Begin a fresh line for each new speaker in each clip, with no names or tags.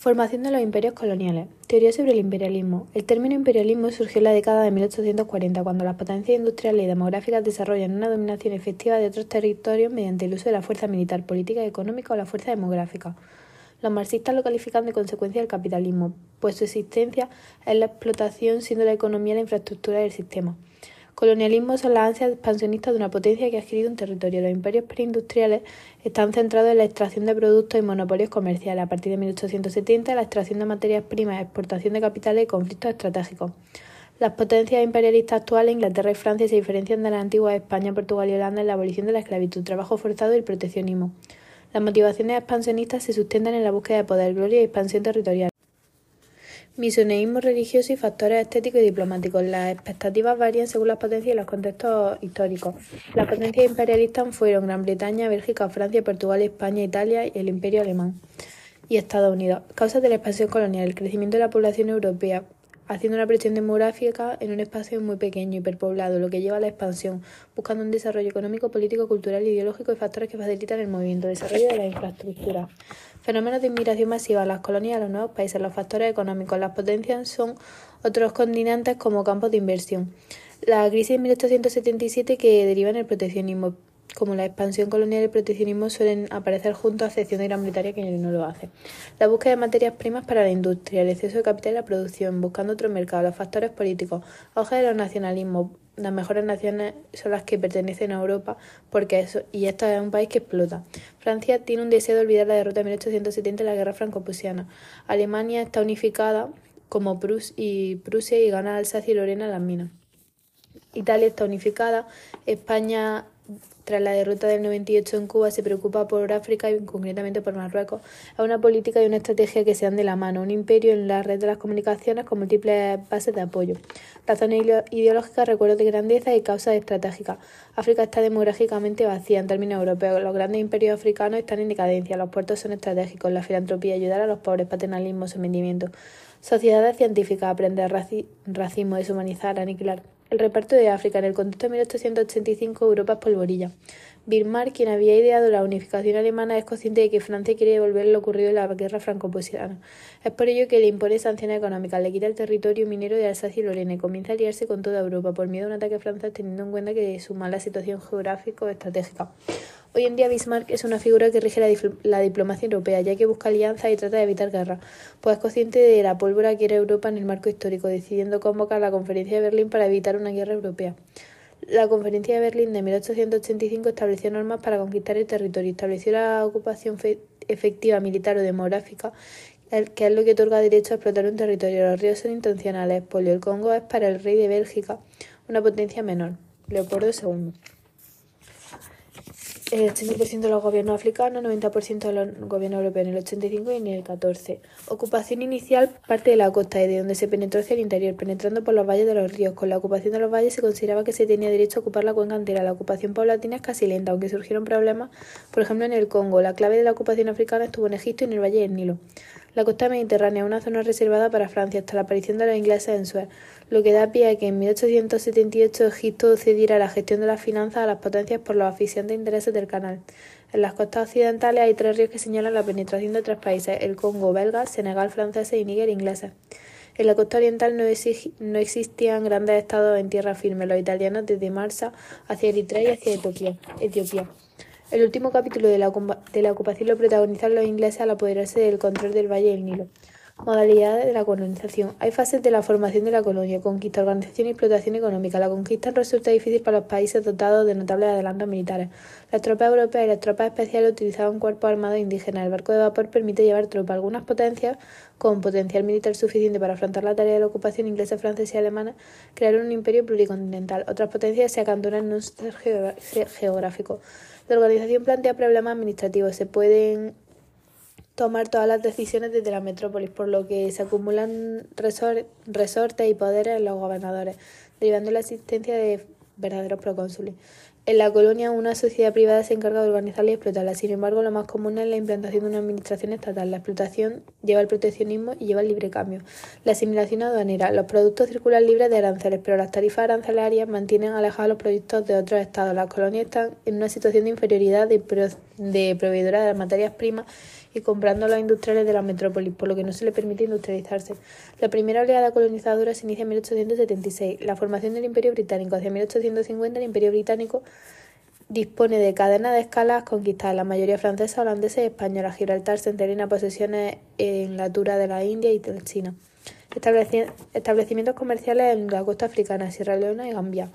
Formación de los imperios coloniales. Teoría sobre el imperialismo. El término imperialismo surgió en la década de 1840, cuando las potencias industriales y demográficas desarrollan una dominación efectiva de otros territorios mediante el uso de la fuerza militar, política, económica o la fuerza demográfica. Los marxistas lo califican de consecuencia del capitalismo, pues su existencia es la explotación siendo la economía la infraestructura del sistema. Colonialismo son las ansias expansionistas de una potencia que ha adquirido un territorio. Los imperios preindustriales están centrados en la extracción de productos y monopolios comerciales. A partir de 1870, la extracción de materias primas, exportación de capitales y conflictos estratégicos. Las potencias imperialistas actuales, Inglaterra y Francia, se diferencian de las antiguas España, Portugal y Holanda en la abolición de la esclavitud, trabajo forzado y el proteccionismo. Las motivaciones expansionistas se sustentan en la búsqueda de poder, gloria y expansión territorial misioneísmo religioso y factores estéticos y diplomáticos. Las expectativas varían según las potencias y los contextos históricos. Las potencias imperialistas fueron Gran Bretaña, Bélgica, Francia, Portugal, España, Italia y el Imperio Alemán y Estados Unidos. Causas de la expansión colonial, el crecimiento de la población europea, haciendo una presión demográfica en un espacio muy pequeño, hiperpoblado, lo que lleva a la expansión, buscando un desarrollo económico, político, cultural, ideológico y factores que facilitan el movimiento, desarrollo de la infraestructura. Fenómenos de inmigración masiva, las colonias, los nuevos países, los factores económicos, las potencias son otros continentes como campos de inversión. La crisis de 1877 que deriva en el proteccionismo, como la expansión colonial y el proteccionismo suelen aparecer juntos a excepción de Gran Bretaña que no lo hace. La búsqueda de materias primas para la industria, el exceso de capital y la producción, buscando otro mercado, los factores políticos, auge de los nacionalismos, las mejores naciones son las que pertenecen a Europa porque eso, y esto es un país que explota. Francia tiene un deseo de olvidar la derrota de 1870 en la guerra franco-prusiana. Alemania está unificada como Prus y Prusia y gana Alsacia y Lorena las minas. Italia está unificada, España tras la derrota del 98 en Cuba, se preocupa por África y concretamente por Marruecos. Es una política y una estrategia que se dan de la mano. Un imperio en la red de las comunicaciones con múltiples bases de apoyo. Razones ideológicas, recuerdos de grandeza y causas estratégicas. África está demográficamente vacía en términos europeos. Los grandes imperios africanos están en decadencia. Los puertos son estratégicos. La filantropía, ayudar a los pobres, paternalismo, sometimiento. Sociedades científicas, aprender racismo, deshumanizar, aniquilar. El reparto de África en el contexto de 1885 Europa es polvorilla. Bismarck, quien había ideado la unificación alemana, es consciente de que Francia quiere devolver lo ocurrido en la guerra franco-prusiana. Es por ello que le impone sanciones económicas, le quita el territorio minero de Alsacia y Lorena y comienza a aliarse con toda Europa por miedo a un ataque francés teniendo en cuenta que su mala situación geográfico-estratégica. Hoy en día Bismarck es una figura que rige la, diplomacia europea, ya que busca alianzas y trata de evitar guerra, pues es consciente de la pólvora que era Europa en el marco histórico, decidiendo convocar la Conferencia de Berlín para evitar una guerra europea. La Conferencia de Berlín de 1885 estableció normas para conquistar el territorio, estableció la ocupación efectiva militar o demográfica, que es lo que otorga derecho a explotar un territorio. Los ríos son intencionales. Polio, el Congo es para el rey de Bélgica una potencia menor, Leopoldo II el 80% de los gobiernos africanos, 90% de los gobiernos europeos en el 85 y en el 14. Ocupación inicial parte de la costa y de donde se penetró hacia el interior, penetrando por los valles de los ríos. Con la ocupación de los valles se consideraba que se tenía derecho a ocupar la cuenca entera. La ocupación paulatina es casi lenta, aunque surgieron problemas, por ejemplo en el Congo. La clave de la ocupación africana estuvo en Egipto y en el Valle del Nilo. La costa mediterránea es una zona reservada para Francia hasta la aparición de los ingleses en Suez, lo que da pie a que en 1878 Egipto cediera la gestión de las finanzas a las potencias por los asfixiantes intereses del canal. En las costas occidentales hay tres ríos que señalan la penetración de tres países, el Congo belga, Senegal francés y Níger inglés. En la costa oriental no, no, existían grandes estados en tierra firme, los italianos desde Marsa hacia Eritrea y hacia Etiopía. Etiopía. El último capítulo de la, de la ocupación lo protagonizaron los ingleses al apoderarse del control del Valle del Nilo. Modalidades de la colonización. Hay fases de la formación de la colonia, conquista, organización y explotación económica. La conquista resulta difícil para los países dotados de notables adelantos militares. Las tropas europeas y las tropas especiales utilizaban cuerpos armados indígenas. El barco de vapor permite llevar tropas. Algunas potencias, con potencial militar suficiente para afrontar la tarea de la ocupación inglesa, francesa y alemana, crearon un imperio pluricontinental. Otras potencias se acantonan en un sector geográfico. La organización plantea problemas administrativos. Se pueden tomar todas las decisiones desde la metrópolis, por lo que se acumulan resortes y poderes en los gobernadores, derivando la existencia de verdaderos procónsules. En la colonia, una sociedad privada se encarga de organizarla y explotarla. Sin embargo, lo más común es la implantación de una administración estatal. La explotación lleva al proteccionismo y lleva al libre cambio. La asimilación aduanera. Los productos circulan libres de aranceles, pero las tarifas arancelarias mantienen alejados los productos de otros estados. Las colonias están en una situación de inferioridad de, de proveedora de las materias primas y comprando a los industriales de la metrópolis, por lo que no se le permite industrializarse. La primera oleada colonizadora se inicia en 1876. La formación del Imperio Británico hacia 1850, el Imperio Británico dispone de cadenas de escalas conquistadas, la mayoría francesa, holandesa y española. Gibraltar se entera posesiones en la altura de la India y de China. Establecimientos comerciales en la costa africana, Sierra Leona y Gambia.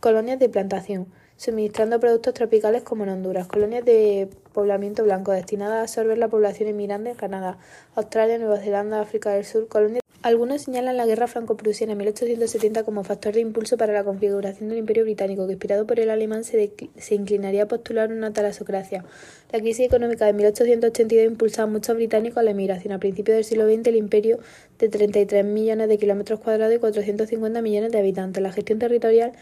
Colonias de plantación, suministrando productos tropicales como en Honduras. Colonias de poblamiento blanco destinadas a absorber la población inmigrante en Canadá, Australia, Nueva Zelanda, África del Sur. Colonias algunos señalan la guerra franco-prusiana en 1870 como factor de impulso para la configuración del Imperio Británico, que inspirado por el alemán se, se inclinaría a postular una talasocracia. La crisis económica de 1882 impulsó a muchos británicos a la emigración. A principios del siglo XX, el imperio de 33 millones de kilómetros cuadrados y 450 millones de habitantes. La gestión territorial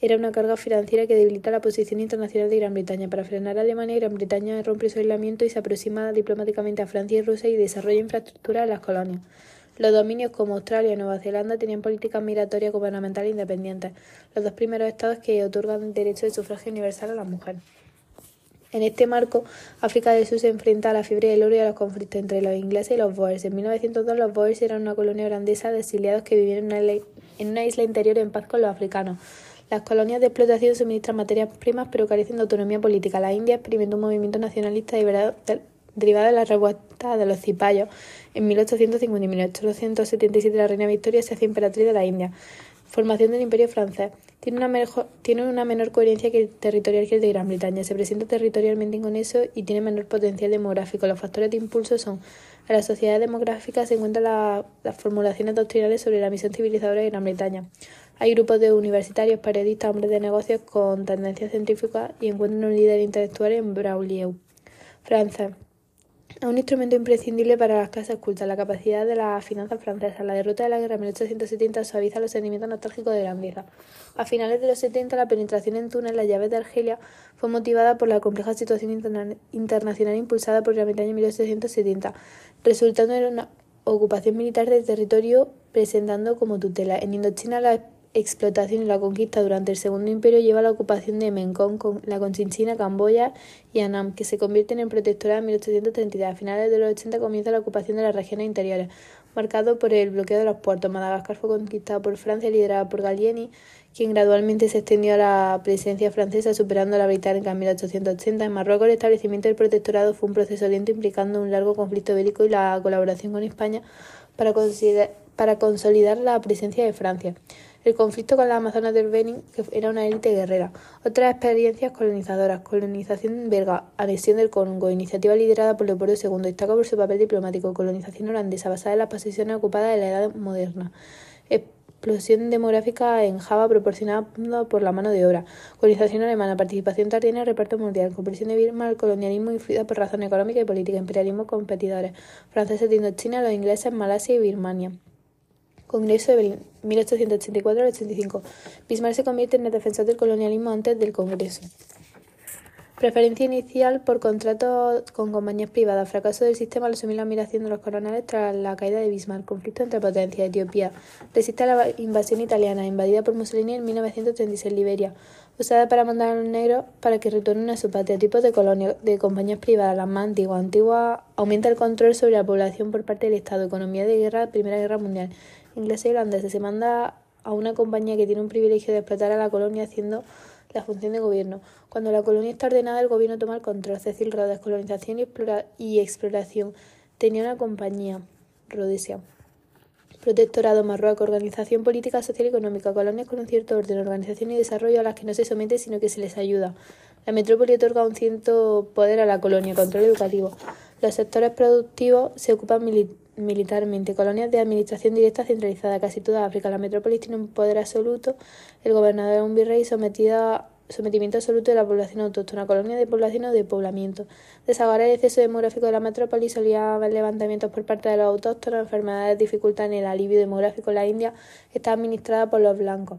era una carga financiera que debilita la posición internacional de Gran Bretaña. Para frenar a Alemania, Gran Bretaña rompe su aislamiento y se aproxima diplomáticamente a Francia y Rusia y desarrolla infraestructura en las colonias. Los dominios como Australia y Nueva Zelanda tenían políticas migratorias gubernamentales independientes, los dos primeros estados que otorgan derecho de sufragio universal a la mujer. En este marco, África del Sur se enfrenta a la fiebre del oro y a los conflictos entre los ingleses y los Boers. En 1902 los Boers eran una colonia holandesa de exiliados que vivían en una isla interior en paz con los africanos. Las colonias de explotación suministran materias primas pero carecen de autonomía política. La India experimentó un movimiento nacionalista derivado de la revuelta de los cipayos en 1850 y 1877 la reina Victoria se hace emperatriz de la India. Formación del Imperio francés. Tiene una, mejor, tiene una menor coherencia que el territorial que el de Gran Bretaña. Se presenta territorialmente inconeso y tiene menor potencial demográfico. Los factores de impulso son en la sociedad demográfica se encuentran las formulaciones doctrinales sobre la misión civilizadora de Gran Bretaña. Hay grupos de universitarios, periodistas, hombres de negocios con tendencias científicas y encuentran un líder intelectual en Braulieu. Francia. Es un instrumento imprescindible para las clases cultas, la capacidad de las finanzas francesas. La derrota de la guerra en 1870 suaviza los sentimientos nostálgicos de Gran Vieja. A finales de los 70, la penetración en Túnez, las llaves de Argelia, fue motivada por la compleja situación internacional impulsada por Gran Bretaña en 1870, resultando en una ocupación militar del territorio presentando como tutela. En Indochina, la explotación y la conquista durante el Segundo Imperio lleva a la ocupación de Mekong, la Conchinchina, Camboya y Annam, que se convierten en protectorado en 1833. A finales de los 80 comienza la ocupación de las regiones interiores, marcado por el bloqueo de los puertos. Madagascar fue conquistada por Francia, liderada por Gallieni, quien gradualmente se extendió a la presencia francesa, superando a la británica en 1880. En Marruecos, el establecimiento del protectorado fue un proceso lento implicando un largo conflicto bélico y la colaboración con España para, para consolidar la presencia de Francia el conflicto con las Amazonas del Benin, que era una élite guerrera. Otras experiencias colonizadoras, colonización belga, anexión del Congo, iniciativa liderada por Leopoldo II, destaca por su papel diplomático, colonización holandesa basada en las posiciones ocupadas de la Edad Moderna. Explosión demográfica en Java proporcionada por la mano de obra. Colonización alemana, participación tardía en el reparto mundial. Conversión de Birma al colonialismo influida por razones económicas y políticas. Imperialismo competidores. Franceses de Indochina, los ingleses en Malasia y Birmania. Congreso de 1884 al 85. Bismarck se convierte en el defensor del colonialismo antes del Congreso. Preferencia inicial por contratos con compañías privadas. Fracaso del sistema al asumir la admiración de los coronales tras la caída de Bismarck. Conflicto entre potencias. Etiopía. Resiste a la invasión italiana, invadida por Mussolini en 1936. Liberia. Usada para mandar a los negros para que retornen a su patria. Tipos de colonias de compañías privadas. Las más antiguas. Antigua aumenta el control sobre la población por parte del Estado. Economía de guerra. Primera Guerra Mundial inglés y irlandesa. Se manda a una compañía que tiene un privilegio de explotar a la colonia haciendo la función de gobierno. Cuando la colonia está ordenada, el gobierno toma el control. Cecil Rhodes, colonización y, y exploración. Tenía una compañía, Rhodesia. Protectorado Marruecos, organización política, social y económica, colonias con un cierto orden, organización y desarrollo a las que no se somete, sino que se les ayuda. La metrópoli otorga un cierto poder a la colonia, control educativo. Los sectores productivos se ocupan militarmente militarmente, colonias de administración directa centralizada. Casi toda África, la metrópolis tiene un poder absoluto. El gobernador es un virrey sometido sometimiento absoluto de la población autóctona, colonia de población o de poblamiento. Desahogar el exceso demográfico de la metrópolis solía haber levantamientos por parte de los autóctonos, enfermedades dificultan el alivio demográfico la India, está administrada por los blancos.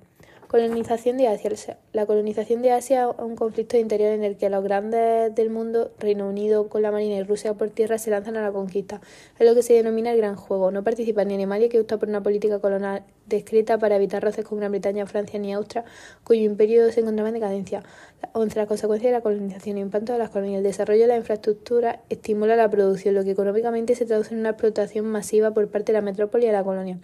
Colonización de Asia. La colonización de Asia es un conflicto interior en el que los grandes del mundo, Reino Unido con la Marina y Rusia por tierra, se lanzan a la conquista. Es lo que se denomina el Gran Juego. No participa ni Alemania, que opta por una política colonial descrita para evitar roces con Gran Bretaña, Francia ni Austria, cuyo imperio se encontraba en decadencia. Entre las consecuencias de la colonización y impacto de las colonias, el desarrollo de la infraestructura estimula la producción, lo que económicamente se traduce en una explotación masiva por parte de la metrópoli y de la colonia.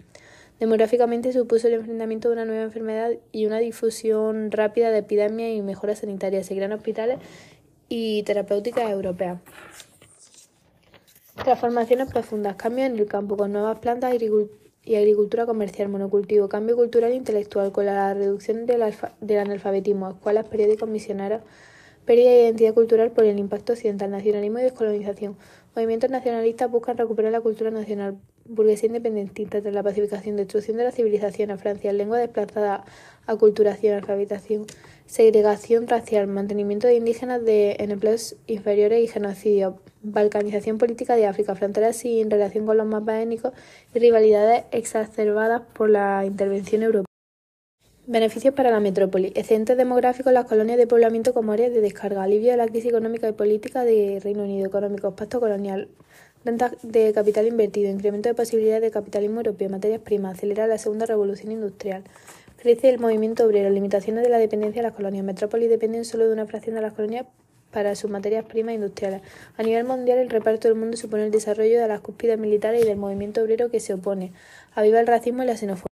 Demográficamente supuso el enfrentamiento de una nueva enfermedad y una difusión rápida de epidemias y mejoras sanitarias. Se crean hospitales y terapéuticas europeas. Transformaciones profundas, cambios en el campo con nuevas plantas y agricultura comercial, monocultivo, cambio cultural e intelectual con la reducción del, del analfabetismo, escuelas, periódicos, misioneros, pérdida de identidad cultural por el impacto occidental, nacionalismo y descolonización. Movimientos nacionalistas buscan recuperar la cultura nacional, burguesía independentista tras la pacificación, destrucción de la civilización a Francia, lengua desplazada, aculturación, alfabetización, segregación racial, mantenimiento de indígenas de, en empleos inferiores y genocidio, balcanización política de África, fronteras sin relación con los mapas étnicos y rivalidades exacerbadas por la intervención europea. Beneficios para la metrópoli. Excedentes demográficos las colonias de poblamiento como áreas de descarga. Alivio de la crisis económica y política de Reino Unido. Económicos. Pacto colonial. Renta de capital invertido, incremento de posibilidades de capitalismo europeo, materias primas, acelera la segunda revolución industrial. Crece el movimiento obrero, limitaciones de la dependencia de las colonias. Metrópolis dependen solo de una fracción de las colonias para sus materias primas industriales. A nivel mundial, el reparto del mundo supone el desarrollo de las cúspides militares y del movimiento obrero que se opone. Aviva el racismo y la xenofobia.